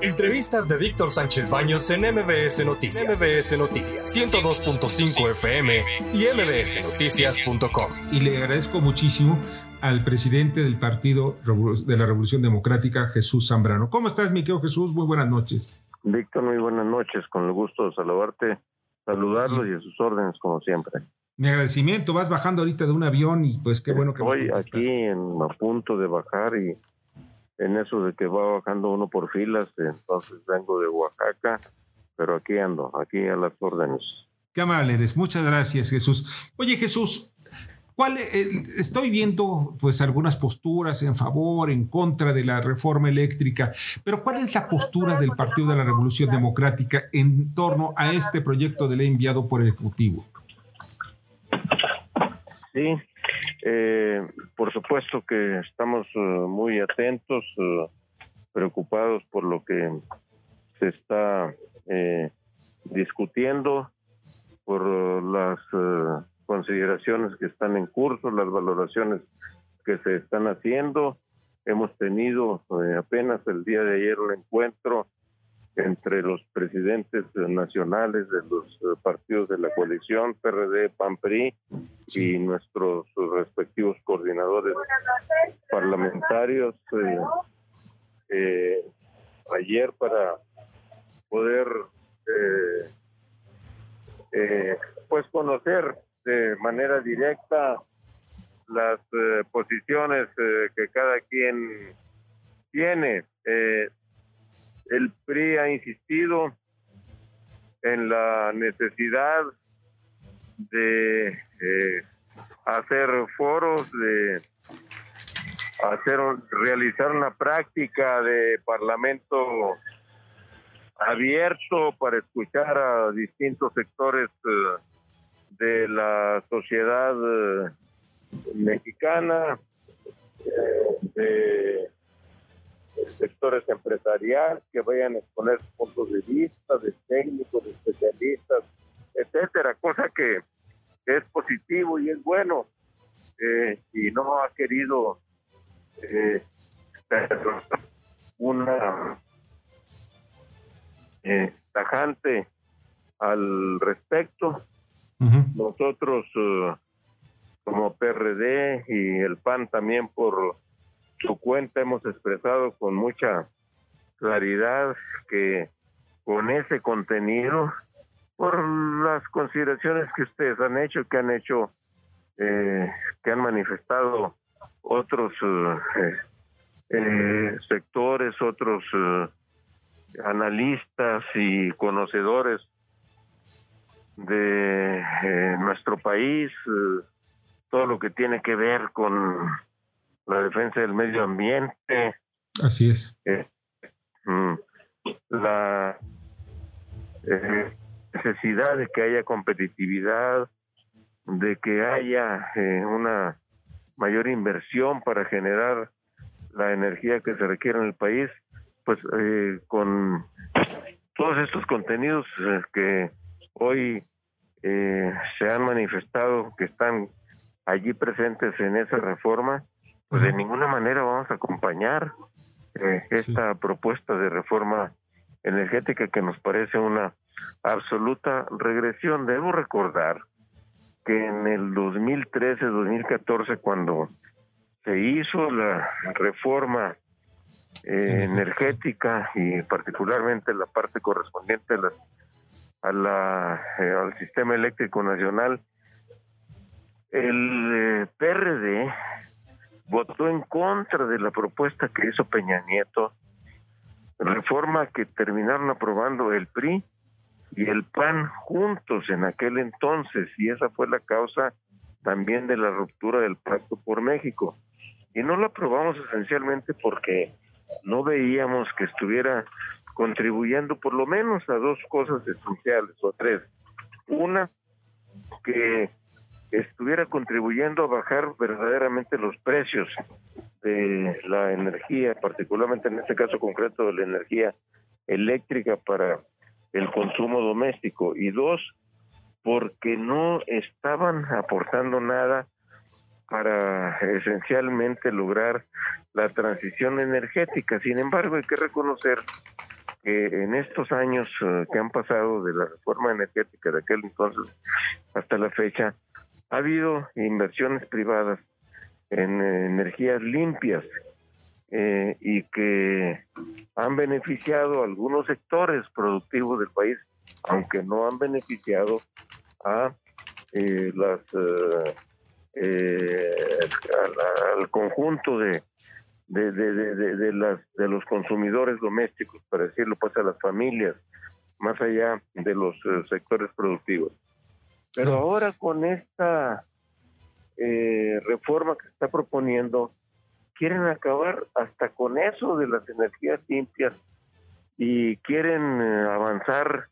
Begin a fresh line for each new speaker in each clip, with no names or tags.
Entrevistas de Víctor Sánchez Baños en MBS Noticias. MBS Noticias 102.5 FM y mbsnoticias.com.
Y le agradezco muchísimo al presidente del Partido de la Revolución Democrática, Jesús Zambrano. ¿Cómo estás, mi querido Jesús? Muy buenas noches.
Víctor, muy buenas noches. Con el gusto de saludarte, saludarlos y a sus órdenes, como siempre.
Mi agradecimiento. Vas bajando ahorita de un avión y pues qué bueno que...
Estoy aquí en, a punto de bajar y en eso de que va bajando uno por filas, entonces vengo de Oaxaca, pero aquí ando, aquí a las órdenes.
Qué amable eres, muchas gracias Jesús. Oye Jesús, ¿cuál, eh, estoy viendo pues algunas posturas en favor, en contra de la reforma eléctrica, pero ¿cuál es la postura del Partido de la Revolución Democrática en torno a este proyecto de ley enviado por el Ejecutivo?
Sí, eh, por supuesto que estamos eh, muy atentos, eh, preocupados por lo que se está eh, discutiendo, por las consideraciones que están en curso, las valoraciones que se están haciendo. Hemos tenido apenas el día de ayer un encuentro entre los presidentes nacionales de los eh, partidos de la coalición, PRD, PAN-PRI, y nuestros respectivos coordinadores parlamentarios eh, eh, ayer para poder pues conocer de manera directa las posiciones que cada quien tiene. Insistido en la necesidad de eh, hacer foros, de hacer realizar una práctica de parlamento abierto para escuchar a distintos sectores eh, de la sociedad eh, mexicana, de sectores empresariales que vayan a exponer puntos de vista de técnicos, de especialistas, etcétera, cosa que, es positivo y es bueno eh, y no ha querido eh, una eh, tajante al respecto. Nosotros como PRD y el PAN también por su cuenta hemos expresado con mucha claridad que con ese contenido, por las consideraciones que ustedes han hecho, que han hecho, eh, que han manifestado otros eh, eh, sectores, otros analistas y conocedores de nuestro país, todo lo que tiene que ver con la defensa del medio ambiente.
Así es.
Eh, mm, la eh, necesidad de que haya competitividad, de que haya eh, una mayor inversión para generar la energía que se requiere en el país, pues con todos estos contenidos que hoy se han manifestado, que están allí presentes en esa reforma, pues de ninguna manera vamos a acompañar eh, esta propuesta de reforma energética que nos parece una absoluta regresión. Debo recordar que en el 2013-2014, cuando se hizo la reforma eh, energética y particularmente la parte correspondiente a, la, a la eh, al sistema eléctrico nacional, el PRD votó en contra de la propuesta que hizo Peña Nieto, reforma que terminaron aprobando el PRI y el PAN juntos en aquel entonces, y esa fue la causa también de la ruptura del Pacto por México. Y no lo aprobamos esencialmente porque no veíamos que estuviera contribuyendo por lo menos a dos cosas esenciales, o tres. Una, que estuviera contribuyendo a bajar verdaderamente los precios de la energía, particularmente en este caso concreto de la energía eléctrica para el consumo doméstico. Y dos, porque no estaban aportando nada para esencialmente lograr la transición energética. Sin embargo, hay que reconocer que en estos años eh, que han pasado de la reforma energética de aquel entonces hasta la fecha, ha habido inversiones privadas en eh, energías limpias eh, y que han beneficiado a algunos sectores productivos del país, aunque no han beneficiado a las al conjunto de, de, de, de, de, las, de los consumidores domésticos, para decirlo pues a las familias, más allá de los eh, sectores productivos. Pero ahora con esta eh, reforma que se está proponiendo, quieren acabar hasta con eso de las energías limpias y quieren eh, avanzar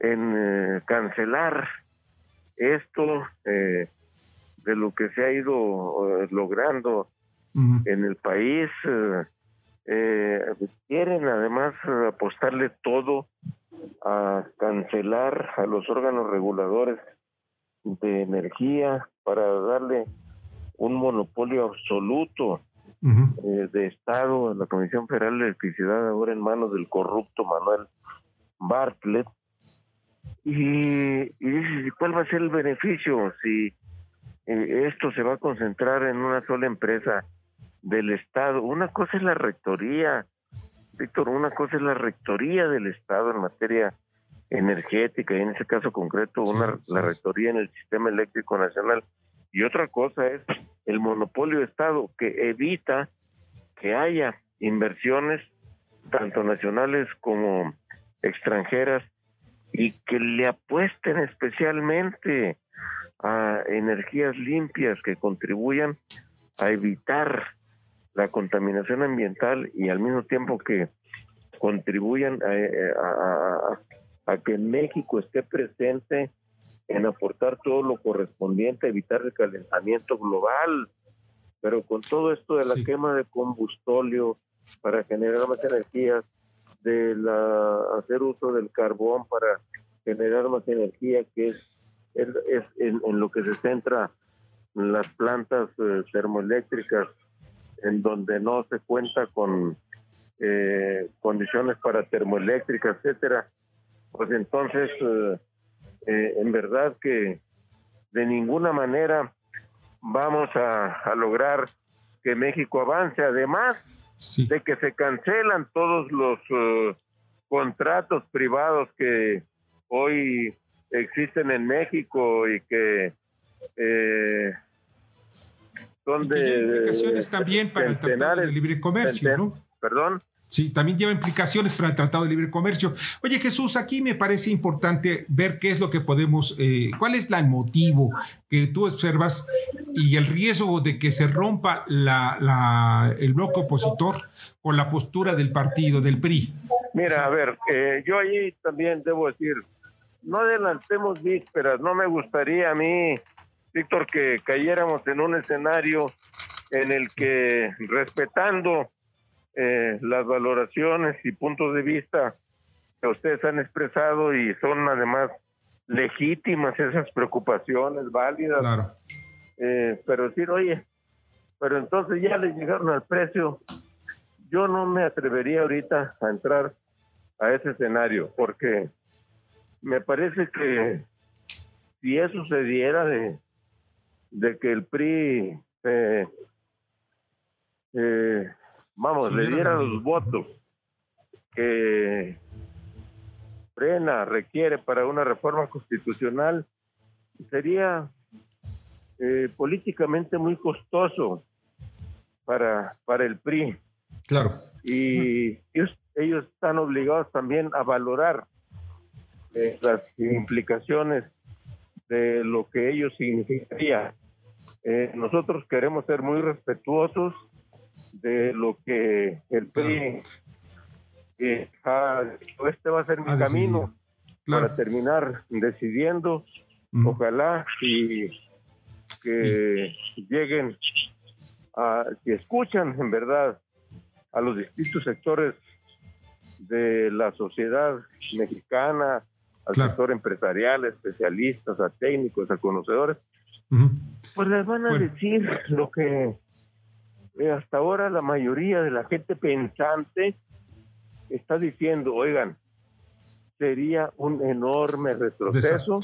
en cancelar esto de lo que se ha ido logrando en el país. Eh, eh, quieren además apostarle todo a cancelar a los órganos reguladores de energía para darle un monopolio absoluto eh, de Estado a la Comisión Federal de Electricidad ahora en manos del corrupto Manuel Bartlett. Y, y dices, ¿cuál va a ser el beneficio si esto se va a concentrar en una sola empresa? del Estado. Una cosa es la rectoría, Víctor, una cosa es la rectoría del Estado en materia energética, y en ese caso concreto, una, la rectoría en el sistema eléctrico nacional. Y otra cosa es el monopolio de Estado que evita que haya inversiones, tanto nacionales como extranjeras, y que le apuesten especialmente a energías limpias que contribuyan a evitar la contaminación ambiental y al mismo tiempo que contribuyan a, que México esté presente en aportar todo lo correspondiente a evitar el calentamiento global. Pero con todo esto de la quema de combustóleo para generar más energía, de la, hacer uso del carbón para generar más energía, que es, es, en, lo que se centra las plantas eh, termoeléctricas en donde no se cuenta con eh, condiciones para termoeléctrica, etcétera, pues entonces eh, eh, en verdad que de ninguna manera vamos a, lograr que México avance, además de que se cancelan todos los contratos privados que hoy existen en México y que
son de... implicaciones también para el Tratado de Libre Comercio, ¿no?
Perdón.
Sí, también lleva implicaciones para el Tratado de Libre Comercio. Oye, Jesús, aquí me parece importante ver qué es lo que podemos, eh, cuál es el motivo que tú observas y el riesgo de que se rompa la, el bloque opositor con la postura del partido, del PRI.
Mira, a ver, eh, yo ahí también debo decir, no adelantemos vísperas, no me gustaría a mí Víctor, que cayéramos en un escenario en el que respetando eh, las valoraciones y puntos de vista que ustedes han expresado y son además legítimas esas preocupaciones válidas, claro. eh, pero decir, oye, pero entonces ya le llegaron al precio, yo no me atrevería ahorita a entrar a ese escenario, porque me parece que si eso se diera de, de que el PRI, eh, eh, vamos, le diera los votos que Frena requiere para una reforma constitucional, sería eh, políticamente muy costoso para, para el PRI.
Claro.
Y ellos, ellos están obligados también a valorar las implicaciones de lo que ello significaría. Eh, nosotros queremos ser muy respetuosos de lo que el PRI eh, este va a ser mi camino para terminar decidiendo. Ojalá y que lleguen a que escuchan en verdad a los distintos sectores de la sociedad mexicana al sector empresarial, especialistas, a técnicos, a conocedores, pues les van a decir lo que eh, hasta ahora la mayoría de la gente pensante está diciendo, oigan, sería un enorme retroceso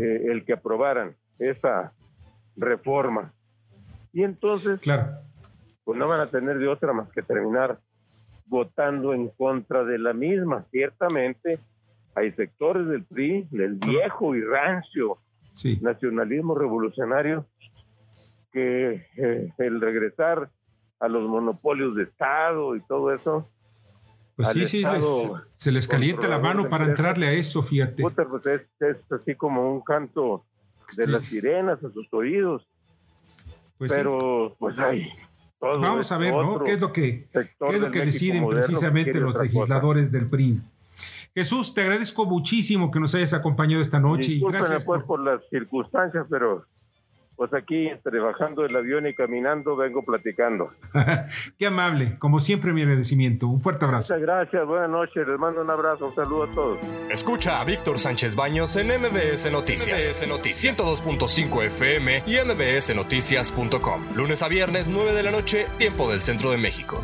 eh, el que aprobaran esa reforma. Y entonces,
claro.
pues no van a tener de otra más que terminar votando en contra de la misma. Ciertamente hay sectores del PRI, del viejo y rancio nacionalismo revolucionario, que eh, el regresar a los monopolios de Estado y todo eso.
Pues sí, sí, se les calienta la mano para entrarle a eso, fíjate.
Pues es, así como un canto de las sirenas a sus oídos. Pues Pero, pues hay.
Vamos a ver, ¿no? ¿Qué es lo que, qué es lo que deciden precisamente los legisladores del PRI? Jesús, te agradezco muchísimo que nos hayas acompañado esta noche.
y gracias pues, por... las circunstancias, pero pues aquí entre bajando el avión y caminando vengo platicando.
Qué amable, como siempre mi agradecimiento. Un fuerte abrazo.
Muchas gracias, buenas noches, les mando un abrazo, un saludo a todos.
Escucha a Víctor Sánchez Baños en MBS Noticias, MBS Noticias 102.5 FM y MBSNoticias.com. Lunes a viernes 9 de la noche, tiempo del Centro de México.